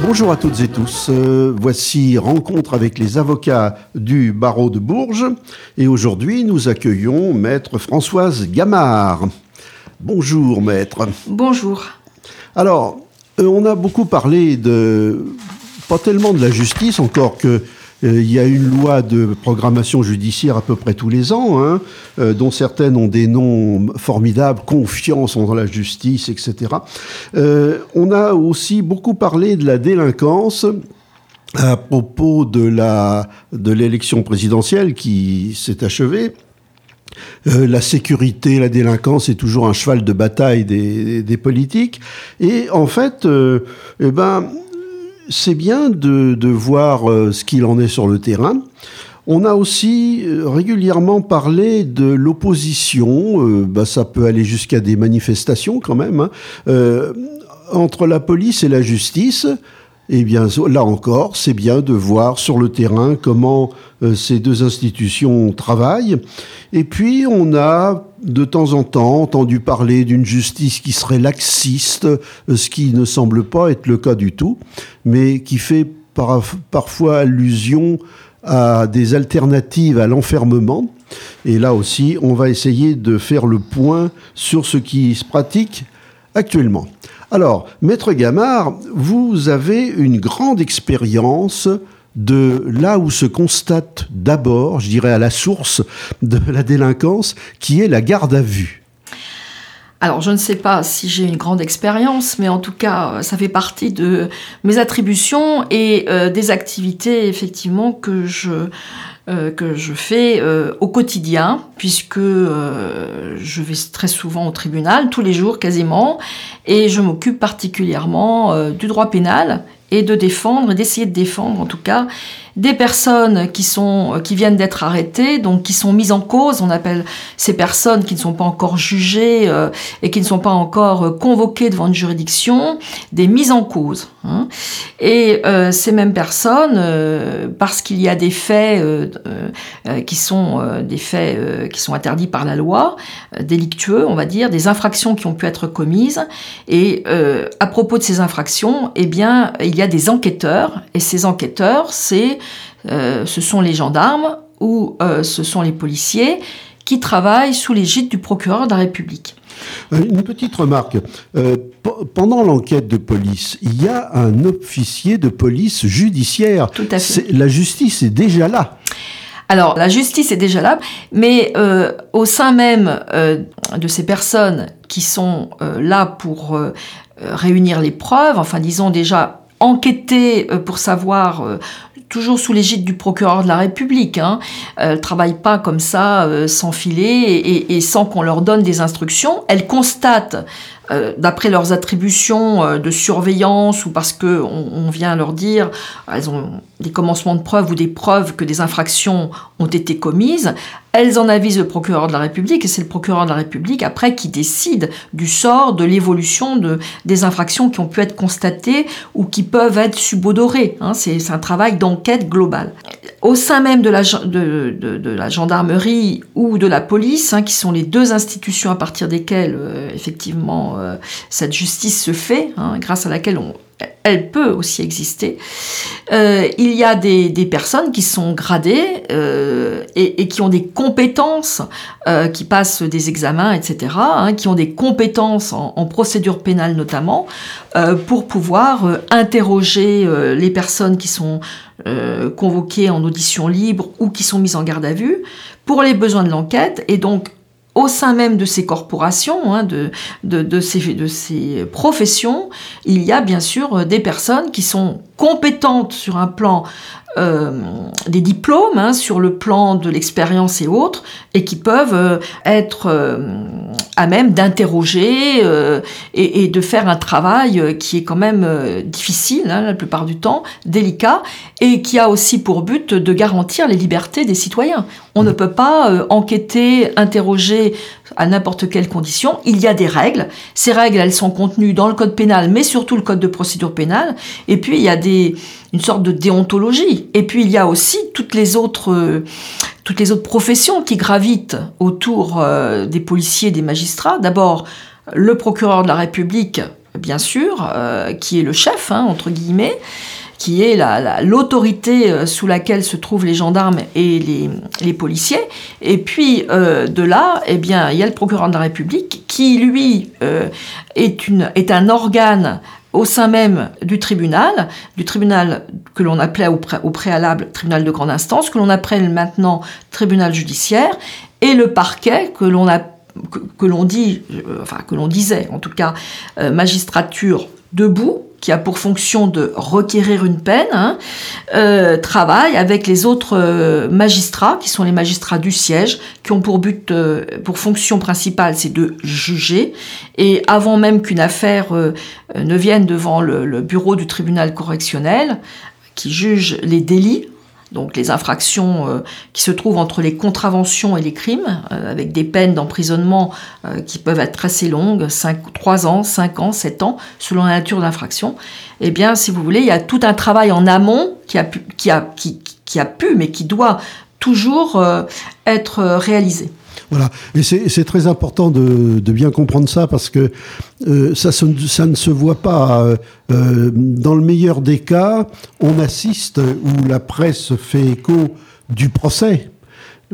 Bonjour à toutes et tous. Euh, voici Rencontre avec les avocats du barreau de Bourges. Et aujourd'hui, nous accueillons Maître Françoise Gamard. Bonjour, Maître. Bonjour. Alors, euh, on a beaucoup parlé de. pas tellement de la justice, encore que euh, il y a une loi de programmation judiciaire à peu près tous les ans, hein, euh, dont certaines ont des noms formidables, confiance en la justice, etc. On a aussi beaucoup parlé de la délinquance à propos de la de l'élection présidentielle qui s'est achevée. La sécurité, la délinquance est toujours un cheval de bataille des, politiques. Et en fait, eh ben, c'est bien de, voir euh, ce qu'il en est sur le terrain. On a aussi euh, régulièrement parlé de l'opposition, euh, bah, ça peut aller jusqu'à des manifestations quand même, hein. entre la police et la justice. Eh bien, là encore, c'est bien de voir sur le terrain comment euh, ces deux institutions travaillent. Et puis, on a de temps en temps entendu parler d'une justice qui serait laxiste, euh, ce qui ne semble pas être le cas du tout, mais qui fait parfois allusion à des alternatives à l'enfermement. Et là aussi, on va essayer de faire le point sur ce qui se pratique actuellement. Alors, Maître Gamard, vous avez une grande expérience de là où se constate d'abord, je dirais à la source de la délinquance, qui est la garde à vue. Alors, je ne sais pas si j'ai une grande expérience, mais en tout cas, ça fait partie de mes attributions et euh, des activités, effectivement, que je, euh, que je fais euh, au quotidien, puisque euh, je vais très souvent au tribunal, tous les jours quasiment, et je m'occupe particulièrement du droit pénal et de défendre, d'essayer de défendre en tout cas des personnes qui, sont, qui viennent d'être arrêtées, donc qui sont mises en cause. On appelle ces personnes qui ne sont pas encore jugées euh, et qui ne sont pas encore euh, convoquées devant une juridiction, des mises en cause. Hein. Et euh, ces mêmes personnes, parce qu'il y a des faits qui sont des faits qui sont interdits par la loi, délictueux, on va dire, des infractions qui ont pu être commises. Et à propos de ces infractions, eh bien, il y a des enquêteurs, et ces enquêteurs, c'est euh, ce sont les gendarmes ou euh, ce sont les policiers qui travaillent sous l'égide du procureur de la République. Euh, une petite remarque. pendant l'enquête de police, il y a un officier de police judiciaire. Tout à fait. La justice est déjà là. Alors, la justice est déjà là, mais au sein même de ces personnes qui sont là pour réunir les preuves, enfin disons déjà enquêter pour savoir toujours sous l'égide du procureur de la République. Hein. Ne travaillent pas comme ça, euh, sans filet et, et sans qu'on leur donne des instructions. Elles constatent euh, d'après leurs attributions euh, de surveillance ou parce que on, vient leur dire elles ont des commencements de preuves ou des preuves que des infractions ont été commises, elles en avisent le procureur de la République et c'est le procureur de la République après qui décide du sort, de l'évolution de, des infractions qui ont pu être constatées ou qui peuvent être subodorées. Hein. c'est un travail d'enquête globale. Au sein même de la, gendarmerie ou de la police, hein, qui sont les deux institutions à partir desquelles euh, effectivement euh, cette justice se fait, hein, grâce à laquelle on, elle peut aussi exister. Euh, il y a des, personnes qui sont gradées euh, et, qui ont des compétences, qui passent des examens, etc., hein, qui ont des compétences en, procédure pénale notamment, pour pouvoir interroger les personnes qui sont convoquées en audition libre ou qui sont mises en garde à vue pour les besoins de l'enquête et donc au sein même de ces corporations, hein, de, ces professions, il y a bien sûr euh, des personnes qui sont compétentes sur un plan euh, des diplômes, hein, sur le plan de l'expérience et autres, et qui peuvent euh, être à même d'interroger euh, et, de faire un travail euh, qui est quand même euh, difficile hein, la plupart du temps, délicat, et qui a aussi pour but de garantir les libertés des citoyens. On ne peut pas enquêter, interroger à n'importe quelle condition. Il y a des règles. Ces règles, elles sont contenues dans le code pénal, mais surtout le code de procédure pénale. Et puis, il y a des, une sorte de déontologie. Et puis, il y a aussi toutes les autres toutes les autres professions qui gravitent autour euh, des policiers, des magistrats. D'abord, le procureur de la République, bien sûr, euh, qui est le chef, hein, entre guillemets, qui est l'autorité euh, sous laquelle se trouvent les gendarmes et les, policiers. Et puis, de là, eh bien, il y a le procureur de la République qui, lui, est, une, est un organe au sein même du tribunal, du tribunal que l'on appelait au, préalable tribunal de grande instance, que l'on appelle maintenant tribunal judiciaire, et le parquet que l'on dit, euh, que l'on disait en tout cas, euh, magistrature debout, qui a pour fonction de requérir une peine, hein, euh, travaille avec les autres euh, magistrats, qui sont les magistrats du siège, qui ont pour but, euh, pour fonction principale, c'est de juger. Et avant même qu'une affaire ne vienne devant le, bureau du tribunal correctionnel, qui juge les délits, donc les infractions euh, qui se trouvent entre les contraventions et les crimes, euh, avec des peines d'emprisonnement euh, qui peuvent être assez longues, 5, 3 ans, 5 ans, 7 ans, selon la nature de l'infraction, eh bien, si vous voulez, il y a tout un travail en amont qui a pu, mais qui doit toujours être réalisé. Voilà, et c'est très important de, bien comprendre ça parce que euh, ça, ne se voit pas. Euh, dans le meilleur des cas, on assiste où la presse fait écho du procès.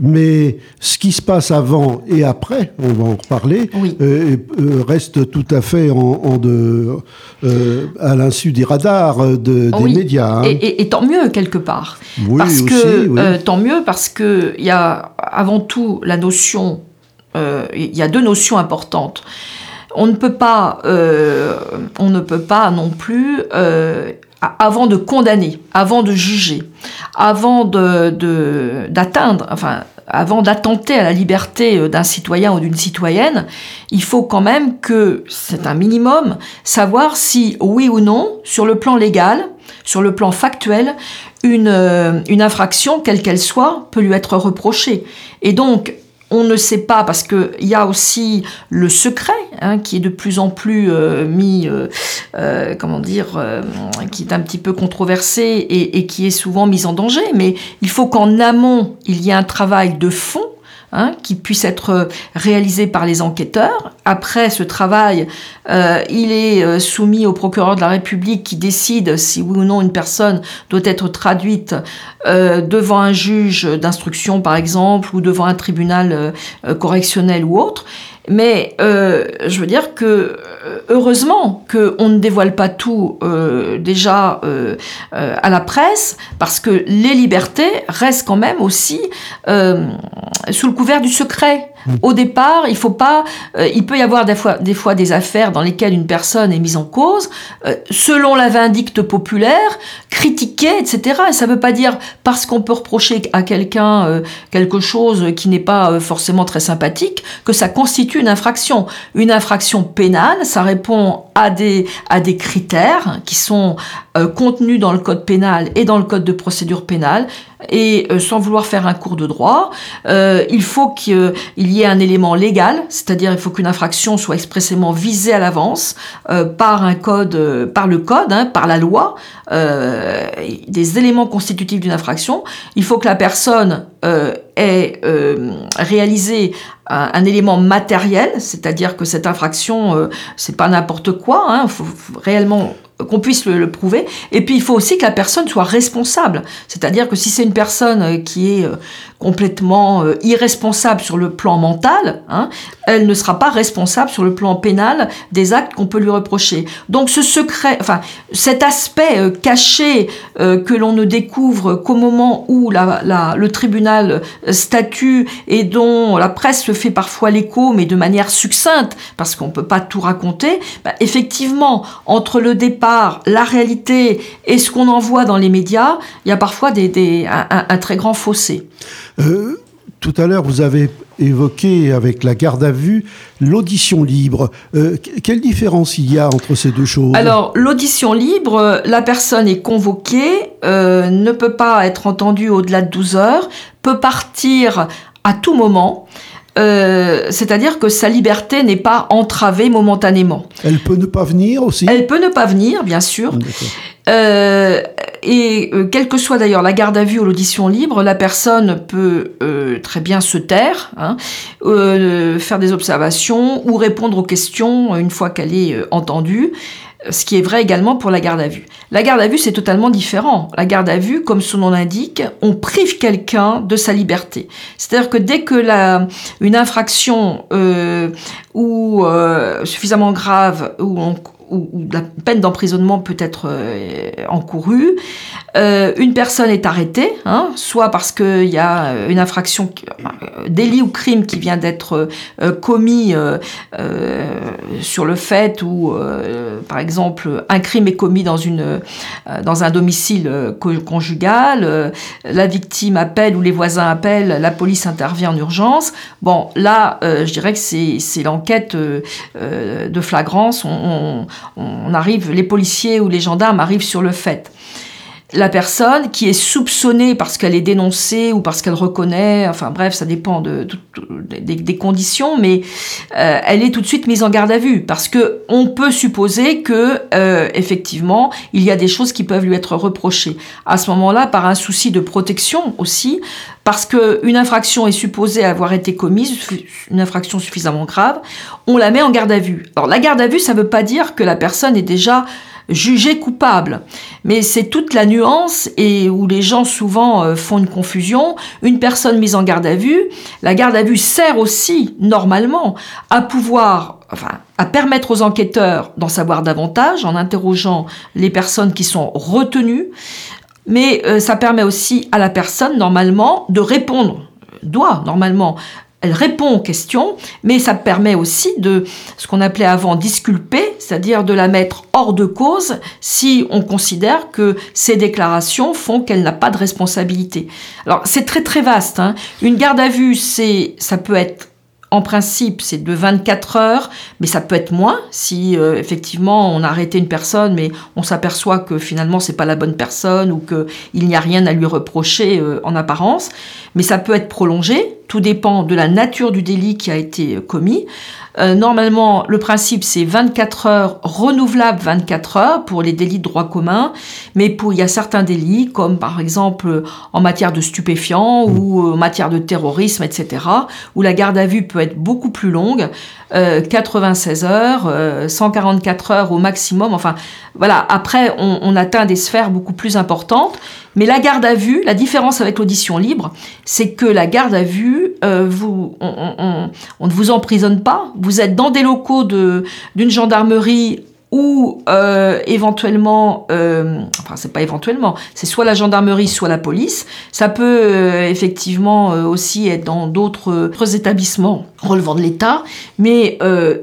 Mais ce qui se passe avant et après, on va en reparler, euh, reste tout à fait en, de, à l'insu des radars de, des médias. Hein. Et, tant mieux quelque part. Oui, parce que tant mieux parce que il y a avant tout la notion. Il y a deux notions importantes. On ne peut pas, on ne peut pas non plus avant de condamner, avant de juger, avant de, d'atteindre, enfin, avant d'attenter à la liberté euh, d'un citoyen ou d'une citoyenne, il faut quand même que, c'est un minimum, savoir si, oui ou non, sur le plan légal, sur le plan factuel, une, euh, une infraction, quelle qu'elle soit, peut lui être reprochée. Et donc, on ne sait pas parce qu'il y a aussi le secret hein, qui est de plus en plus euh, mis, euh, euh, comment dire, qui est un petit peu controversé et, et, qui est souvent mis en danger. Mais il faut qu'en amont, il y ait un travail de fond Hein, qui puisse être réalisé par les enquêteurs. Après ce travail, euh, il est euh, soumis au procureur de la République qui décide si oui ou non une personne doit être traduite euh, devant un juge d'instruction, par exemple, ou devant un tribunal correctionnel ou autre. Mais je veux dire que heureusement qu'on ne dévoile pas tout déjà à la presse, parce que les libertés restent quand même aussi sous le couvert du secret. Au départ, il faut pas, il peut y avoir des fois, des affaires dans lesquelles une personne est mise en cause, selon la vindicte populaire, critiquée, etc. Et ça ne veut pas dire parce qu'on peut reprocher à quelqu'un quelque chose qui n'est pas forcément très sympathique que ça constitue une infraction. Une infraction pénale, ça répond à des, à des critères qui sont euh, contenus dans le code pénal et dans le code de procédure pénale. Et euh, sans vouloir faire un cours de droit, euh, il faut qu'il y ait un élément légal, c'est-à-dire il faut qu'une infraction soit expressément visée à l'avance par un code, par le code, hein, par la loi, des éléments constitutifs d'une infraction. Il faut que la personne ait réalisé un, élément matériel, c'est-à-dire que cette infraction, euh, c'est pas n'importe quoi, hein, faut, réellement qu'on puisse le, prouver. Et puis il faut aussi que la personne soit responsable. C'est-à-dire que si c'est une personne euh, qui est euh, complètement euh, irresponsable sur le plan mental, hein, elle ne sera pas responsable sur le plan pénal des actes qu'on peut lui reprocher. Donc ce secret, enfin cet aspect caché que l'on ne découvre qu'au moment où la, le tribunal statue et dont la presse se fait parfois l'écho, mais de manière succincte, parce qu'on ne peut pas tout raconter, bah, effectivement, entre le départ la réalité et ce qu'on envoie dans les médias, il y a parfois des, un, très grand fossé. Euh, tout à l'heure, vous avez évoqué avec la garde à vue l'audition libre. quelle différence il y a entre ces deux choses? Alors, l'audition libre, la personne est convoquée, ne peut pas être entendue au-delà de 12 heures, peut partir à tout moment. Euh, c'est-à-dire que sa liberté n'est pas entravée momentanément. Elle peut ne pas venir aussi Elle peut ne pas venir, bien sûr. Euh, et euh, quelle que soit d'ailleurs la garde à vue ou l'audition libre, la personne peut très bien se taire, hein, faire des observations ou répondre aux questions une fois qu'elle est entendue ce qui est vrai également pour la garde à vue. La garde à vue, c'est totalement différent. La garde à vue, comme son nom l'indique, on prive quelqu'un de sa liberté. C'est-à-dire que dès que la, une infraction euh, ou euh, suffisamment grave, où on, où, la peine d'emprisonnement peut être euh, encourue. Euh, une personne est arrêtée, hein, soit parce qu'il y a euh, une infraction, délit ou crime qui vient d'être commis sur le fait où, par exemple, un crime est commis dans, une, dans un domicile conjugal, la victime appelle ou les voisins appellent, la police intervient en urgence. Bon, là, je dirais que c'est l'enquête de flagrance. on, on arrive, les policiers ou les gendarmes arrivent sur le fait. La personne qui est soupçonnée parce qu'elle est dénoncée ou parce qu'elle reconnaît, enfin bref, ça dépend de, des, conditions, mais euh, elle est tout de suite mise en garde à vue parce que on peut supposer que euh, effectivement il y a des choses qui peuvent lui être reprochées. À ce moment-là, par un souci de protection aussi, parce qu'une infraction est supposée avoir été commise, une infraction suffisamment grave, on la met en garde à vue. Alors la garde à vue, ça ne veut pas dire que la personne est déjà jugée coupable, mais c'est toute la nuance et où les gens souvent euh, font une confusion. Une personne mise en garde à vue, la garde à vue sert aussi normalement à pouvoir Enfin, à permettre aux enquêteurs d'en savoir davantage en interrogeant les personnes qui sont retenues, mais euh, ça permet aussi à la personne, normalement, de répondre, doit normalement elle répond aux questions, mais ça permet aussi de ce qu'on appelait avant disculper, c'est-à-dire de la mettre hors de cause si on considère que ces déclarations font qu'elle n'a pas de responsabilité. Alors c'est très très vaste. Hein. Une garde à vue, c'est ça peut être en principe, c'est de 24 heures, mais ça peut être moins si euh, effectivement on a arrêté une personne, mais on s'aperçoit que finalement c'est pas la bonne personne ou qu'il n'y a rien à lui reprocher euh, en apparence. Mais ça peut être prolongé, tout dépend de la nature du délit qui a été euh, commis. Euh, normalement, le principe, c'est 24 heures, renouvelable 24 heures pour les délits de droit commun, mais pour, il y a certains délits, comme par exemple en matière de stupéfiants ou euh, en matière de terrorisme, etc., où la garde à vue peut être beaucoup plus longue, 96 heures, 144 heures au maximum, enfin voilà, après on, on atteint des sphères beaucoup plus importantes. Mais la garde à vue, la différence avec l'audition libre, c'est que la garde à vue, euh, vous, on, ne vous emprisonne pas. Vous êtes dans des locaux d'une gendarmerie ou euh, éventuellement, euh, enfin c'est pas éventuellement, c'est soit la gendarmerie, soit la police. Ça peut effectivement aussi être dans d'autres établissements relevant de l'État, mais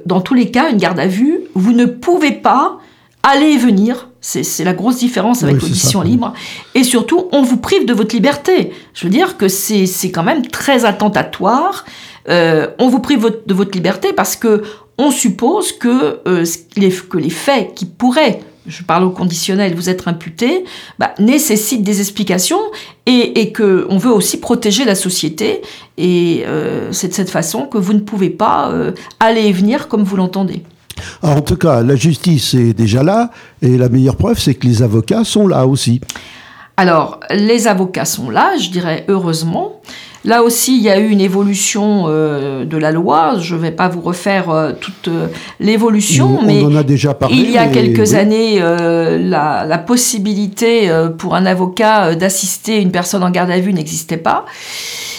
dans tous les cas, une garde à vue, vous ne pouvez pas aller et venir c'est la grosse différence avec l'audition libre. Et surtout, on vous prive de votre liberté. Je veux dire que c'est quand même très attentatoire. Euh, on vous prive de votre liberté parce que on suppose que, euh, les, que les faits qui pourraient, je parle au conditionnel, vous être imputés, bah, nécessitent des explications et, et que on veut aussi protéger la société. Et euh, c'est de cette façon que vous ne pouvez pas aller et venir comme vous l'entendez en tout cas, la justice est déjà là, et la meilleure preuve, c'est que les avocats sont là aussi. Alors, les avocats sont là, je dirais heureusement. Là aussi, il y a eu une évolution euh, de la loi. Je ne vais pas vous refaire euh, toute euh, l'évolution, mais en a déjà parlé, il y a quelques années, la, la, possibilité pour un avocat d'assister une personne en garde à vue n'existait pas.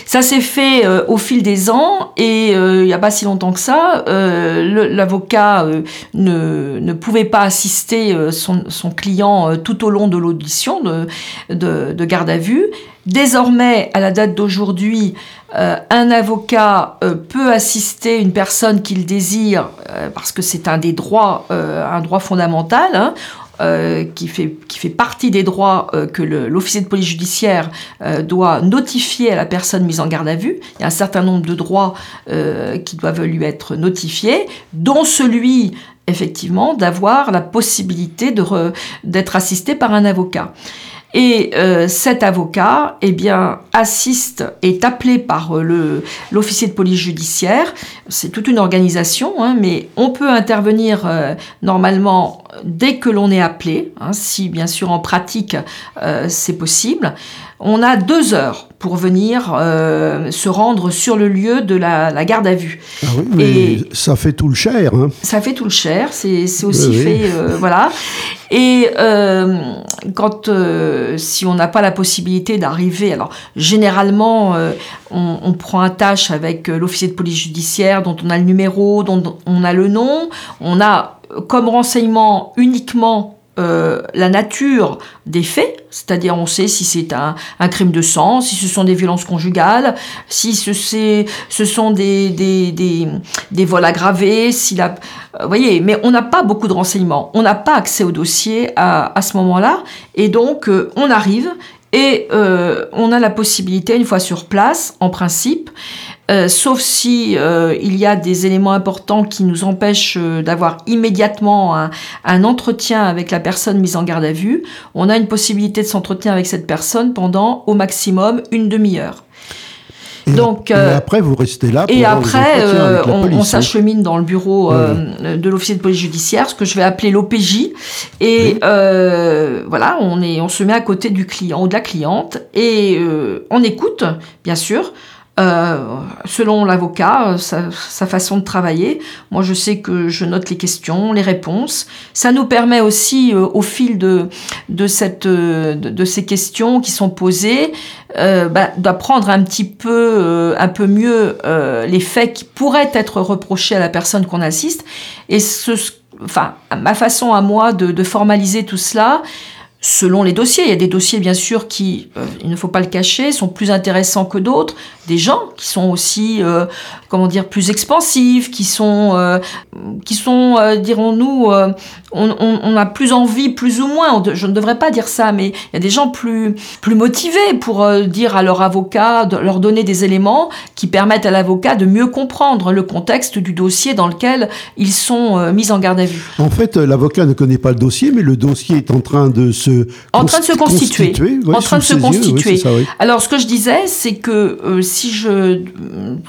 Ça s'est fait euh, au fil des ans et euh, il n'y a pas si longtemps que ça, euh, l'avocat ne, ne, pouvait pas assister son, son client tout au long de l'audition de, de, de, garde à vue. désormais, à la date d'aujourd'hui, un avocat peut assister une personne qu'il désire parce que c'est un des droits, un droit fondamental. Hein. Euh, qui, fait, partie des droits euh, que l'officier de police judiciaire euh, doit notifier à la personne mise en garde à vue. Il y a un certain nombre de droits qui doivent lui être notifiés, dont celui effectivement d'avoir la possibilité d'être assisté par un avocat. Et euh, cet avocat, eh bien, assiste, est appelé par euh, le l'officier de police judiciaire. C'est toute une organisation, hein, mais on peut intervenir euh, normalement dès que l'on est appelé, hein, si bien sûr en pratique c'est possible. On a deux heures pour venir euh, se rendre sur le lieu de la, garde à vue. Ah oui, mais et ça fait tout le cher. Hein. Ça fait tout le cher, c'est aussi fait, euh, voilà. Et euh, quand, si on n'a pas la possibilité d'arriver, alors généralement, on, on, prend un tâche avec l'officier de police judiciaire dont on a le numéro, dont on a le nom, on a comme renseignement uniquement euh, la nature des faits, c'est-à-dire on sait si c'est un, crime de sang, si ce sont des violences conjugales, si ce, sont des, des, vols aggravés, si la, euh, voyez, mais on n'a pas beaucoup de renseignements, on n'a pas accès au dossier à, ce moment-là, et donc euh, on arrive et on a la possibilité, une fois sur place, en principe, euh, sauf si euh, il y a des éléments importants qui nous empêchent euh, d'avoir immédiatement un, entretien avec la personne mise en garde à vue, on a une possibilité de s'entretenir avec cette personne pendant au maximum une demi-heure. Donc, et après, vous restez là. Pour et après, on, s'achemine dans le bureau de l'officier de police judiciaire, ce que je vais appeler l'OPJ. Et voilà, on, est, on se met à côté du client ou de la cliente et on écoute, bien sûr. Euh, selon l'avocat, euh, sa, façon de travailler. Moi, je sais que je note les questions, les réponses. Ça nous permet aussi, euh, au fil de, de, cette, de, ces questions qui sont posées, bah, d'apprendre un petit peu, un peu mieux les faits qui pourraient être reprochés à la personne qu'on assiste. Et ce, enfin, ma façon à moi de, de formaliser tout cela, selon les dossiers. Il y a des dossiers, bien sûr, qui, il ne faut pas le cacher, sont plus intéressants que d'autres des gens qui sont aussi, euh, comment dire, plus expansifs, qui sont, euh, qui sont, euh, dirons-nous, on, a plus envie, plus ou moins. je ne devrais pas dire ça, mais il y a des gens plus, plus motivés pour dire à leur avocat, leur donner des éléments qui permettent à l'avocat de mieux comprendre le contexte du dossier dans lequel ils sont mis en garde à vue. En fait, l'avocat ne connaît pas le dossier, mais le dossier est en train de se en train de se constituer, en train de se constituer. Alors, ce que je disais, c'est que si je,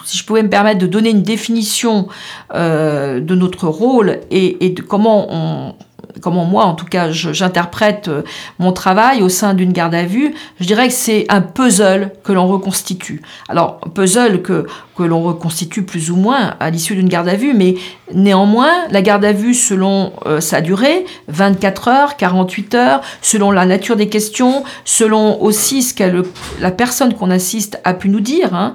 si je pouvais me permettre de donner une définition euh, de notre rôle et, et de comment on, comment moi en tout cas j'interprète euh, mon travail au sein d'une garde à vue, je dirais que c'est un puzzle que l'on reconstitue. Alors puzzle que, que l'on reconstitue plus ou moins à l'issue d'une garde à vue, mais néanmoins la garde à vue selon euh, sa durée, 24 heures, 48 heures, selon la nature des questions, selon aussi ce que la personne qu'on assiste a pu nous dire, hein,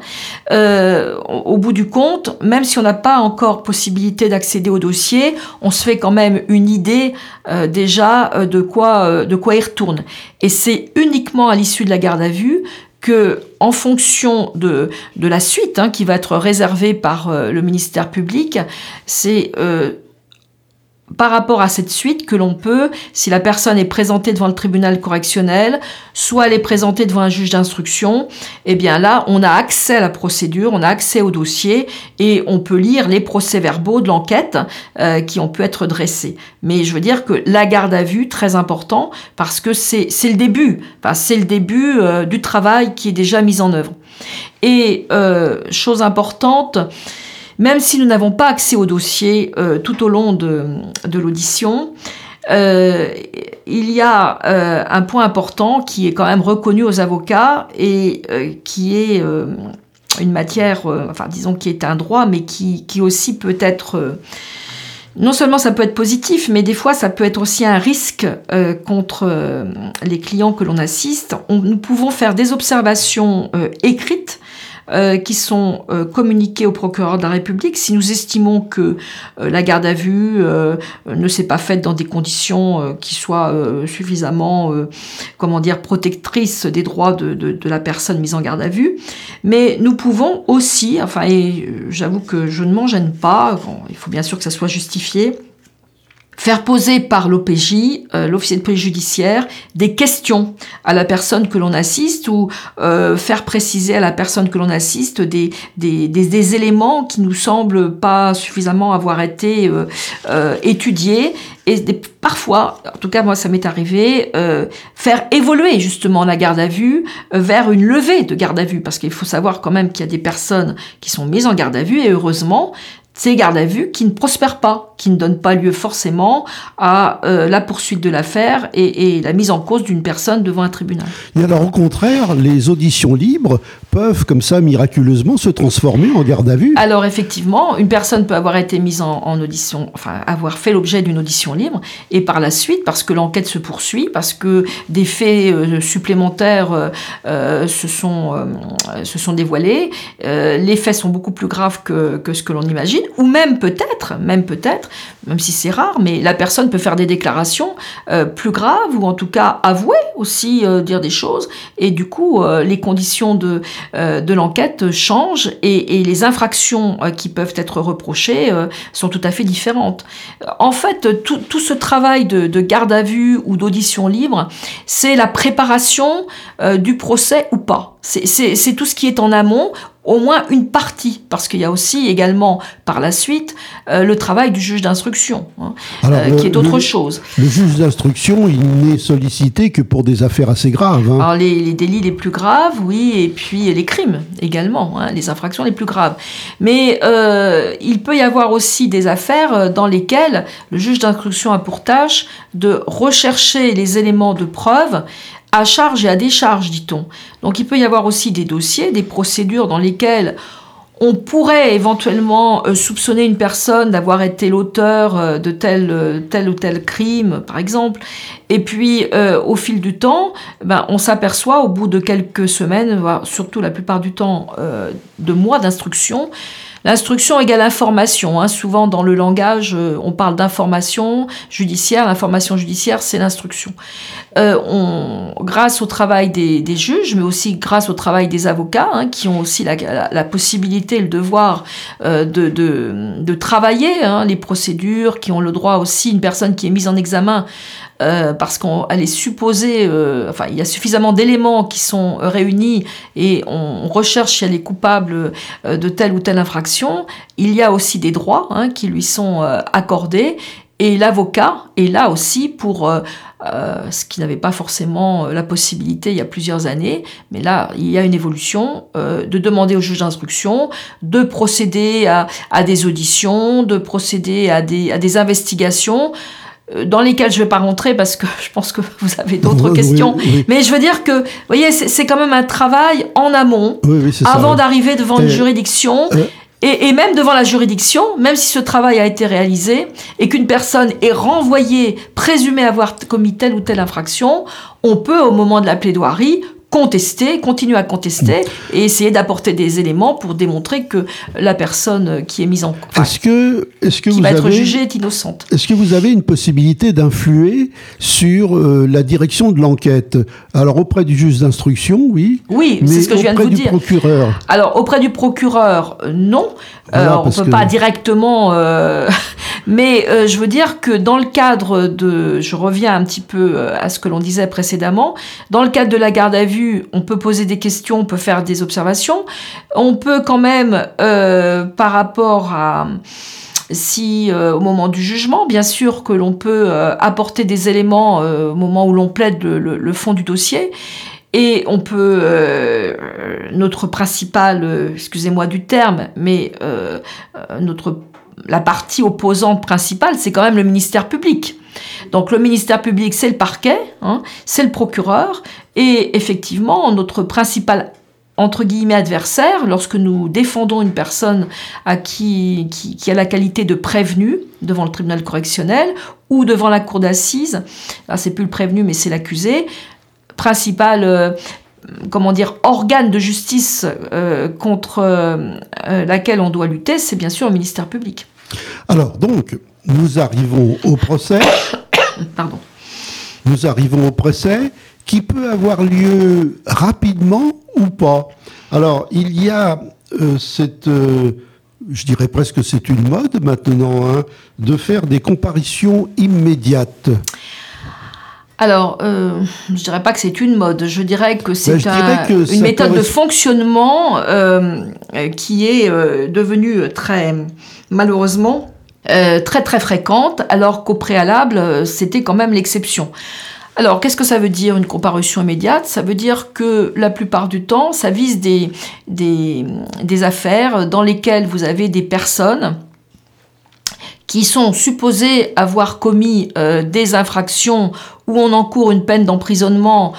euh, au bout du compte, même si on n'a pas encore possibilité d'accéder au dossier, on se fait quand même une idée euh, déjà de quoi de quoi il retourne. Et c'est uniquement à l'issue de la garde à vue que, en fonction de, de la suite hein, qui va être réservée par le ministère public, c'est par rapport à cette suite que l'on peut, si la personne est présentée devant le tribunal correctionnel, soit elle est présentée devant un juge d'instruction, eh bien là, on a accès à la procédure, on a accès au dossier et on peut lire les procès-verbaux de l'enquête euh, qui ont pu être dressés. Mais je veux dire que la garde à vue, très important, parce que c'est le début, enfin, c'est le début euh, du travail qui est déjà mis en œuvre. Et euh, chose importante, même si nous n'avons pas accès au dossier euh, tout au long de, l'audition, euh, il y a euh, un point important qui est quand même reconnu aux avocats et qui est une matière, enfin disons qui est un droit, mais qui, aussi peut être non seulement ça peut être positif, mais des fois ça peut être aussi un risque contre les clients que l'on assiste. nous pouvons faire des observations écrites euh, qui sont euh, communiquées au procureur de la République. Si nous estimons que la garde à vue ne s'est pas faite dans des conditions qui soient suffisamment, comment dire, protectrices des droits de, de, de, la personne mise en garde à vue, mais nous pouvons aussi, enfin, et j'avoue que je ne m'en gêne pas, il faut bien sûr que ça soit justifié, faire poser par l'OPJ, euh, l'officier de police judiciaire, des questions à la personne que l'on assiste ou euh, faire préciser à la personne que l'on assiste des, des, des, éléments qui nous semblent pas suffisamment avoir été euh, étudiés et parfois, en tout cas moi ça m'est arrivé, faire évoluer justement la garde à vue vers une levée de garde à vue, parce qu'il faut savoir quand même qu'il y a des personnes qui sont mises en garde à vue et heureusement ces gardes à vue qui ne prospèrent pas, qui ne donnent pas lieu forcément à euh, la poursuite de l'affaire et, la mise en cause d'une personne devant un tribunal. Et alors au contraire, les auditions libres peuvent comme ça miraculeusement se transformer en garde à vue. Alors effectivement, une personne peut avoir été mise en, audition, enfin avoir fait l'objet d'une audition libre et par la suite, parce que l'enquête se poursuit, parce que des faits euh, supplémentaires euh, se, sont, se sont dévoilés, les faits sont beaucoup plus graves que, que ce que l'on imagine ou même peut-être, même peut-être, même si c'est rare, mais la personne peut faire des déclarations euh, plus graves ou en tout cas avouer aussi euh, dire des choses et du coup euh, les conditions de, de l'enquête changent et, les infractions qui peuvent être reprochées sont tout à fait différentes. En fait, tout, ce travail de, garde à vue ou d'audition libre, c'est la préparation du procès ou pas. C'est tout ce qui est en amont au moins une partie, parce qu'il y a aussi également par la suite euh, le travail du juge d'instruction, hein, euh, qui est autre chose. Le juge d'instruction, il n'est sollicité que pour des affaires assez graves. Hein. Alors les, délits les plus graves, oui, et puis les crimes également, hein, les infractions les plus graves. Mais euh, il peut y avoir aussi des affaires dans lesquelles le juge d'instruction a pour tâche de rechercher les éléments de preuve à charge et à décharge, dit-on. Donc il peut y avoir aussi des dossiers, des procédures dans lesquelles on pourrait éventuellement euh, soupçonner une personne d'avoir été l'auteur euh, de tel, euh, tel ou tel crime, par exemple. Et puis, au fil du temps, ben, on s'aperçoit au bout de quelques semaines, voire surtout la plupart du temps de mois d'instruction, L'instruction égale information. Hein. Souvent dans le langage, euh, on parle d'information judiciaire. L'information judiciaire, c'est l'instruction. Euh, grâce au travail des, juges, mais aussi grâce au travail des avocats, hein, qui ont aussi la, possibilité, le devoir euh, de, de, travailler hein, les procédures, qui ont le droit aussi, une personne qui est mise en examen euh, parce qu'elle est supposée, euh, enfin, il y a suffisamment d'éléments qui sont réunis et on, recherche si elle est coupable euh, de telle ou telle infraction. Il y a aussi des droits hein, qui lui sont accordés et l'avocat est là aussi pour ce qui n'avait pas forcément la possibilité il y a plusieurs années, mais là, il y a une évolution de demander au juge d'instruction de procéder à, à, des auditions, de procéder à des, à des investigations. Euh, dans lesquels je ne vais pas rentrer parce que je pense que vous avez d'autres questions. Mais je veux dire que, vous voyez, c'est quand même un travail en amont, avant d'arriver devant une juridiction. Euh. Et, et, même devant la juridiction, même si ce travail a été réalisé et qu'une personne est renvoyée, présumée avoir commis telle ou telle infraction, on peut, au moment de la plaidoirie, contester, continuer à contester et essayer d'apporter des éléments pour démontrer que la personne qui est mise en est-ce que est-ce que qui vous va avez, être jugée est innocente. Est-ce que vous avez une possibilité d'influer sur euh, la direction de l'enquête? Alors auprès du juge d'instruction, oui. Oui, c'est ce que je viens de vous dire. Auprès du procureur. Alors auprès du procureur, non. Euh, on ne peut pas directement, euh, mais je veux dire que dans le cadre de, je reviens un petit peu à ce que l'on disait précédemment, dans le cadre de la garde à vue on peut poser des questions, on peut faire des observations. On peut quand même, euh, par rapport à si euh, au moment du jugement, bien sûr que l'on peut euh, apporter des éléments au moment où l'on plaide le, fond du dossier. Et on peut, notre principal, excusez-moi du terme, mais notre, la partie opposante principale, c'est quand même le ministère public. Donc le ministère public, c'est le parquet, hein, c'est le procureur, et effectivement, notre principal entre guillemets adversaire, lorsque nous défendons une personne à qui, qui, a la qualité de prévenu devant le tribunal correctionnel ou devant la cour d'assises, là c'est plus le prévenu mais c'est l'accusé, principal, euh, comment dire, organe de justice contre laquelle on doit lutter, c'est bien sûr le ministère public. Alors donc, nous arrivons au procès. Pardon. Nous arrivons au procès qui peut avoir lieu rapidement ou pas. Alors, il y a cette je dirais presque c'est une mode maintenant, hein, de faire des comparitions immédiates. Alors, euh, je dirais pas que c'est une mode, je dirais que c'est ben, une méthode de fonctionnement euh, qui est euh, devenue très, malheureusement, euh, très très fréquente, alors qu'au préalable, c'était quand même l'exception. Alors, qu'est-ce que ça veut dire une comparution immédiate? Ça veut dire que la plupart du temps, ça vise des, des, affaires dans lesquelles vous avez des personnes qui sont supposées avoir commis euh, des infractions où on encourt une peine d'emprisonnement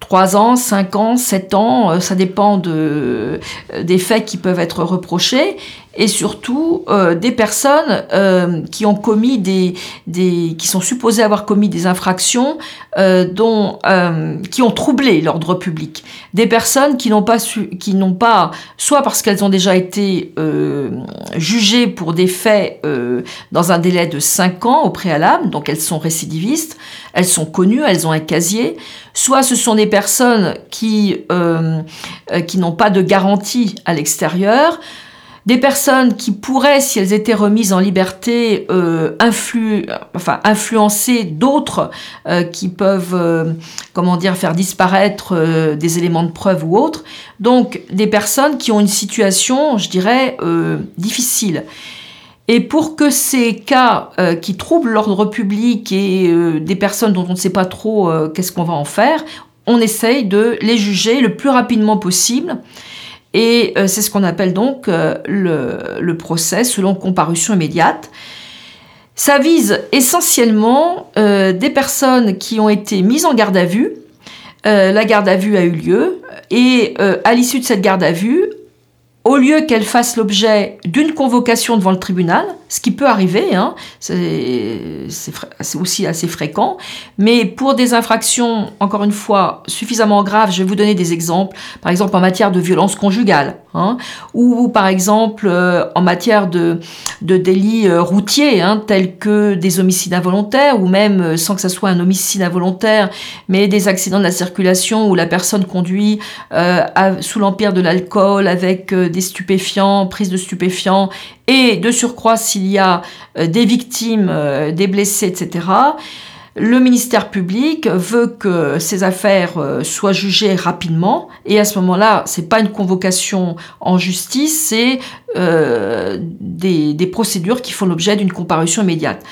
3 ans, 5 ans, 7 ans, euh, ça dépend de, des faits qui peuvent être reprochés et surtout euh, des personnes euh, qui ont commis des, qui sont supposées avoir commis des infractions euh, dont qui ont troublé l'ordre public, des personnes qui n'ont pas qui n'ont pas soit parce qu'elles ont déjà été jugées pour des faits dans un délai de 5 ans au préalable, donc elles sont récidivistes, elles sont connues, elles ont un casier, soit ce sont des personnes qui qui n'ont pas de garantie à l'extérieur des personnes qui pourraient, si elles étaient remises en liberté, euh, influencer d'autres euh, qui peuvent, euh, comment dire, faire disparaître des éléments de preuve ou autres. Donc, des personnes qui ont une situation, je dirais, difficile. Et pour que ces cas qui troublent l'ordre public et des personnes dont on ne sait pas trop qu'est-ce qu'on va en faire, on essaye de les juger le plus rapidement possible et euh, c'est ce qu'on appelle donc euh, le, procès selon comparution immédiate. Ça vise essentiellement euh, des personnes qui ont été mises en garde à vue. la garde à vue a eu lieu et à l'issue de cette garde à vue, au lieu qu'elle fasse l'objet d'une convocation devant le tribunal, ce qui peut arriver, hein, c'est aussi assez fréquent, mais pour des infractions, encore une fois, suffisamment graves, je vais vous donner des exemples, par exemple en matière de violence conjugale, hein, ou par exemple euh, en matière de, délits euh, routiers, hein, tels que des homicides involontaires, ou même, euh, sans que ce soit un homicide involontaire, mais des accidents de la circulation où la personne conduit sous l'empire de l'alcool avec des stupéfiants, prise de stupéfiants, et de surcroît s'il y a euh, des victimes, euh, des blessés, etc. Le ministère public veut que ces affaires euh, soient jugées rapidement et à ce moment-là, c'est pas une convocation en justice, c'est des, des, procédures qui font l'objet d'une comparution immédiate.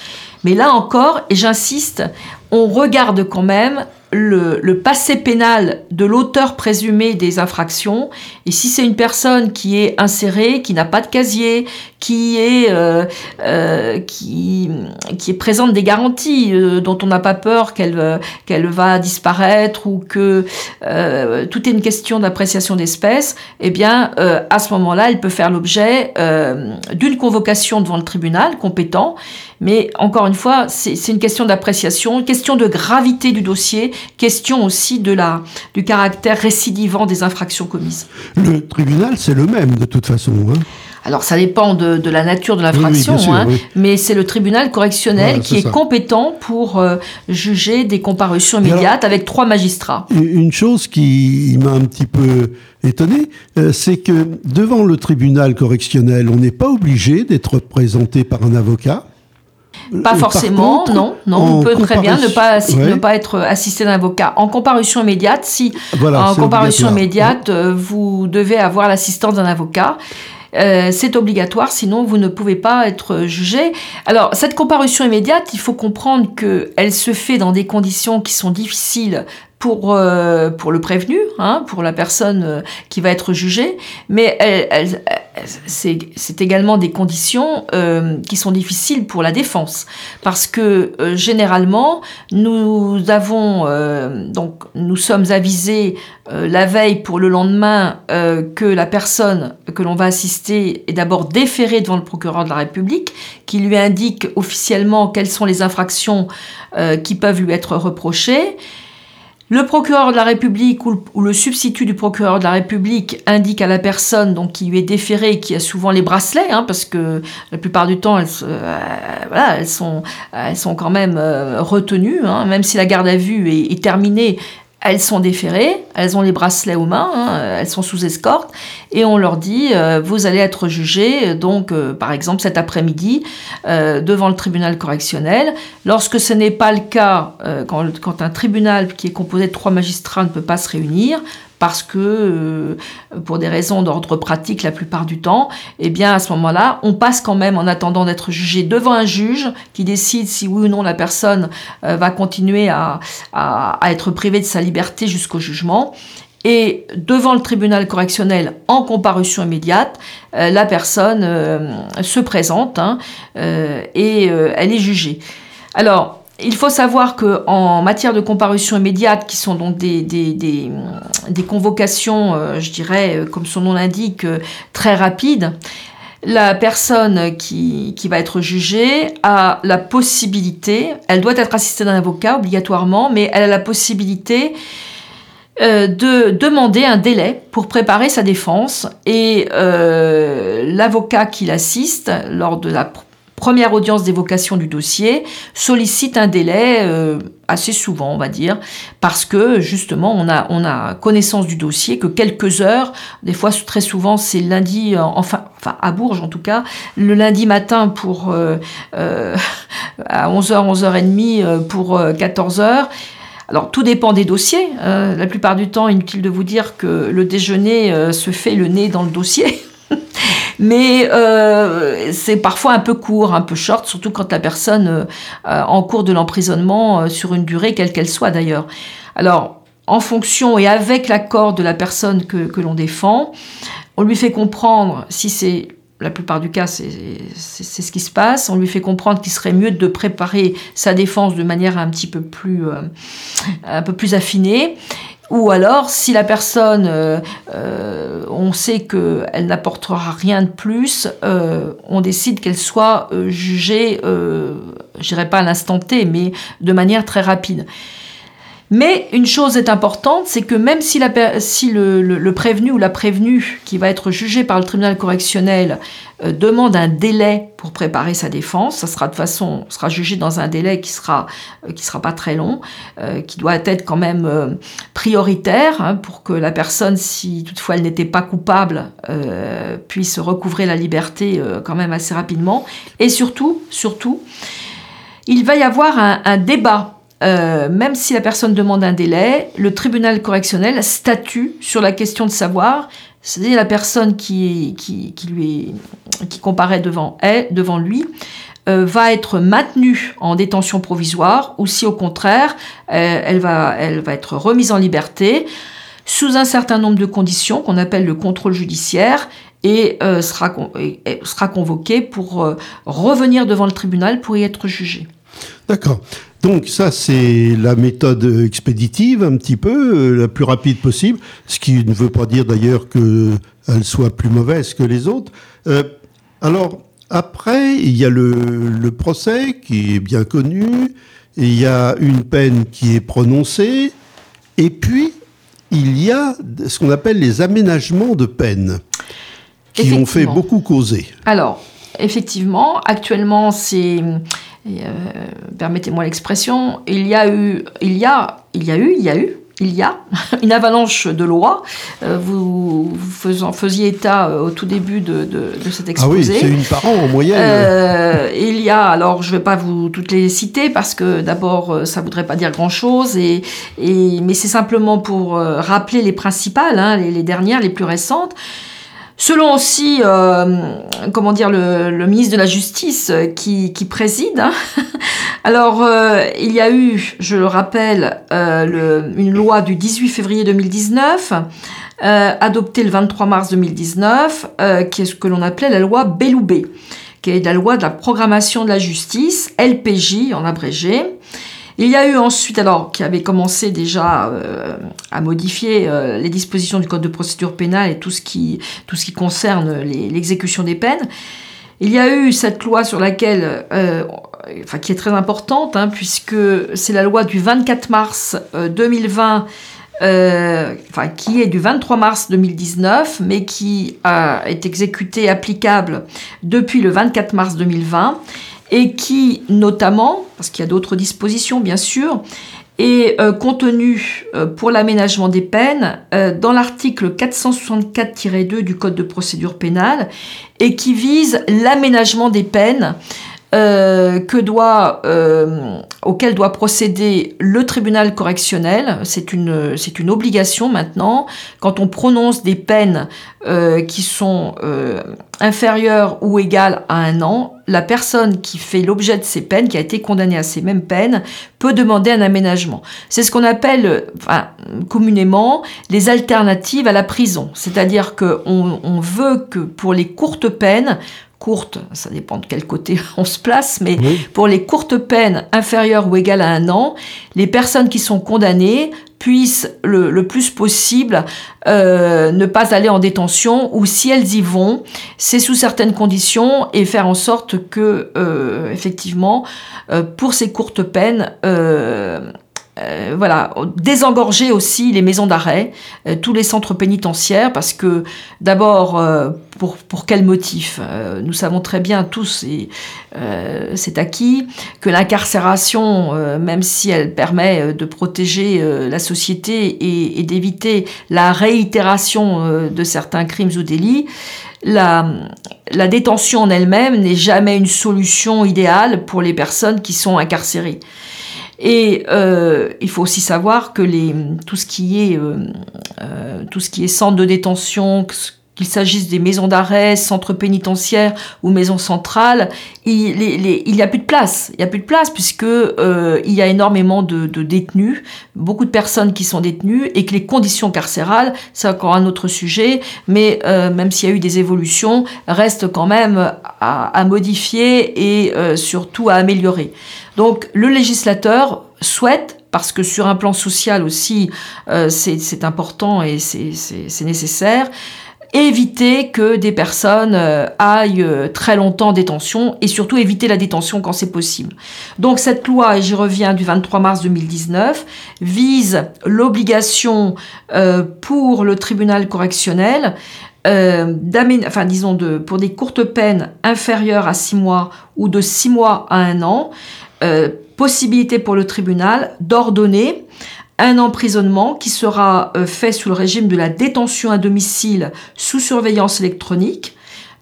Mais là encore, et j'insiste, on regarde quand même le, passé pénal de l'auteur présumé des infractions. Et si c'est une personne qui est insérée, qui n'a pas de casier, qui est, euh, euh, qui, qui est présente des garanties euh, dont on n'a pas peur qu'elle qu'elle va disparaître ou que tout est une question d'appréciation d'espèces, eh bien, à ce moment-là, elle peut faire l'objet d'une convocation devant le tribunal compétent. Mais encore une fois, c'est une question d'appréciation, question de gravité du dossier, question aussi de la, du caractère récidivant des infractions commises. Le tribunal, c'est le même de toute façon. Hein. Alors ça dépend de, la nature de l'infraction, hein, mais c'est le tribunal correctionnel qui est, compétent pour euh, juger des comparutions immédiates avec trois magistrats. Une chose qui m'a un petit peu étonné, euh, c'est que devant le tribunal correctionnel, on n'est pas obligé d'être présenté par un avocat. Pas forcément, non, non. On peut très bien ne pas, ne pas être assisté d'un avocat. En comparution immédiate, si en comparution immédiate, euh, vous devez avoir l'assistance d'un avocat. Euh, c'est obligatoire, sinon vous ne pouvez pas être jugé. Alors, cette comparution immédiate, il faut comprendre qu'elle se fait dans des conditions qui sont difficiles pour, euh, pour le prévenu, hein, pour la personne euh, qui va être jugée, mais elle, c'est également des conditions euh, qui sont difficiles pour la défense, parce que généralement nous avons donc nous sommes avisés la veille pour le lendemain que la personne que l'on va assister est d'abord déférée devant le procureur de la République, qui lui indique officiellement quelles sont les infractions qui peuvent lui être reprochées. Le procureur de la République ou le, substitut du procureur de la République indique à la personne donc, qui lui est déférée, qui a souvent les bracelets, hein, parce que la plupart du temps, elles, euh, sont, elles sont quand même euh, retenues, hein, même si la garde à vue est terminée, elles sont déférées, elles ont les bracelets aux mains, hein, elles sont sous escorte, et on leur dit euh, vous allez être donc euh, par exemple cet après-midi, euh, devant le tribunal correctionnel. Lorsque ce n'est pas le cas, quand, un tribunal qui est composé de trois magistrats ne peut pas se réunir, parce que, euh, pour des raisons d'ordre pratique la plupart du temps, eh bien à ce moment-là, on passe quand même en attendant d'être jugé devant un juge qui décide si oui ou non la personne euh, va continuer à, être privée de sa liberté jusqu'au jugement. Et devant le tribunal correctionnel, en comparution immédiate, euh, la personne se présente hein, et elle est jugée. Alors, il faut savoir qu'en matière de comparution immédiate, qui sont donc des, convocations, euh, je dirais, euh, comme son nom l'indique, euh, très rapides, la personne qui, va être jugée a la possibilité, elle doit être assistée d'un avocat obligatoirement, mais elle a la possibilité de demander un délai pour préparer sa défense et l'avocat qui l'assiste lors de la première audience d'évocation du dossier sollicite un délai euh, assez souvent, on va dire, parce que justement, on a, on a connaissance du dossier que quelques heures, des fois très souvent c'est lundi, euh, enfin, à Bourges en tout cas, le lundi matin pour euh, à 11h, 11h30 pour 14h. Alors tout dépend des dossiers. la plupart du temps, inutile de vous dire que le déjeuner se fait le nez dans le dossier. mais euh, c'est parfois un peu court, un peu short, surtout quand la personne euh, en cours de l'emprisonnement euh, sur une durée, quelle qu'elle soit d'ailleurs. Alors, en fonction et avec l'accord de la personne que, que l'on défend, on lui fait comprendre, si c'est la plupart du cas, c'est ce qui se passe. On lui fait comprendre qu'il serait mieux de préparer sa défense de manière un petit peu plus, un peu plus affinée. Ou alors, si la personne, euh, euh, on sait qu'elle n'apportera rien de plus, euh, on décide qu'elle soit jugée, je dirais pas à l'instant T, mais de manière très rapide. Mais une chose est importante, c'est que même si, le, prévenu ou la prévenue qui va être jugé par le tribunal correctionnel euh, demande un délai pour préparer sa défense, ça sera de façon, sera jugé dans un délai qui sera euh, sera pas très long, euh, qui doit être quand même prioritaire hein, pour que la personne, si toutefois elle n'était pas coupable, puisse recouvrer la liberté quand même assez rapidement. Et surtout, il va y avoir un débat euh, même si la personne demande un délai, le tribunal correctionnel statue sur la question de savoir, c'est-à-dire la personne qui, qui, qui, lui qui comparaît devant, elle, devant lui, euh, va être maintenue en détention provisoire ou si au contraire, euh, elle, va, elle va être remise en liberté sous un certain nombre de conditions qu'on appelle le contrôle judiciaire et sera, sera convoquée pour revenir devant le tribunal pour y être jugée. D'accord. Donc ça, c'est la méthode expéditive, un petit peu, euh, la plus rapide possible, ce qui ne veut pas dire d'ailleurs qu'elle soit plus mauvaise que les autres. Euh, alors, après, il y a le, procès qui est bien connu, il y a une peine qui est prononcée, et puis il y a ce qu'on appelle les aménagements de peine, qui ont fait beaucoup causer. Alors, effectivement, actuellement, c'est permettez-moi l'expression, il y a eu, il y a, il y a eu, il y a eu, il y a une avalanche de lois. Euh, vous, vous faisiez état euh, au tout début de, de, cet exposé. Ah oui, c'est une par an en moyenne. il y a, alors je ne vais pas vous toutes les citer parce que d'abord ça ne voudrait pas dire grand-chose, et, et, mais c'est simplement pour rappeler les principales, hein, les, les, dernières, les plus récentes. Selon aussi, euh, comment dire, le, ministre de la Justice euh, qui, préside. Hein. Alors, euh, il y a eu, je le rappelle, une loi du 18 février 2019, adoptée le 23 mars 2019, qui est ce que l'on appelait la loi Belloubet, qui est la loi de la programmation de la justice, LPJ en abrégé. Il y a eu ensuite, alors, qui avait commencé déjà euh, à modifier euh, les dispositions du Code de procédure pénale et tout ce qui, concerne l'exécution des peines. Il y a eu cette loi sur laquelle euh, enfin, qui est très importante, hein, puisque c'est la loi du 24 mars 2020 euh, enfin, qui est du 23 mars 2019, mais qui est exécuté, applicable depuis le 24 mars 2020, et qui, notamment, parce qu'il y a d'autres dispositions bien sûr, est euh, contenu euh, pour l'aménagement des peines dans l'article 464-2 du Code de procédure pénale et qui vise l'aménagement des peines euh, que doit, euh, auquel doit procéder le tribunal correctionnel. C'est une, c'est une obligation maintenant. Quand on prononce des peines euh, qui sont inférieures ou égales à un an, la personne qui fait l'objet de ces peines, qui a été condamnée à ces mêmes peines, peut demander un aménagement. C'est ce qu'on appelle enfin, communément les alternatives à la prison. C'est-à-dire qu'on on veut que pour les courtes peines, courtes, ça dépend de quel côté on se place, mais pour les courtes peines inférieures ou égales à un an, les personnes qui sont condamnées puissent le, plus possible euh, ne pas aller en détention ou si elles y vont, c'est sous certaines conditions et faire en sorte que euh, effectivement euh, pour ces courtes peines euh, voilà, désengorger aussi les maisons d'arrêt, euh, tous les centres pénitentiaires, parce que d'abord, euh, pour, pour quel motif? Nous savons très bien tous, et c'est acquis, que l'incarcération, même si elle permet de protéger la société et, et d'éviter la réitération de certains crimes ou délits, la, la détention en elle-même n'est jamais une solution idéale pour les personnes qui sont incarcérées. Et euh, il faut aussi savoir que les, tout, ce qui est, euh, euh, tout ce qui est centre de détention, qu'il s'agisse des maisons d'arrêt, centres pénitentiaires ou maisons centrales, il n'y a plus de place. Il n'y a plus de place puisque euh, il y a énormément de, détenus, beaucoup de personnes qui sont détenues et que les conditions carcérales, c'est encore un autre sujet, mais euh, même s'il y a eu des évolutions, restent quand même à, modifier et euh, surtout à améliorer. Donc le législateur souhaite parce que sur un plan social aussi, c'est important et c'est nécessaire, éviter que des personnes euh, aillent euh, très longtemps en détention et surtout éviter la détention quand c'est possible. Donc cette loi, et j'y reviens du 23 mars 2019, vise l'obligation euh, pour le tribunal correctionnel euh, enfin disons de, pour des courtes peines inférieures à 6 mois ou de 6 mois à 1 an, possibilité pour le tribunal d'ordonner un emprisonnement qui sera euh, fait sous le régime de la détention à domicile sous surveillance électronique.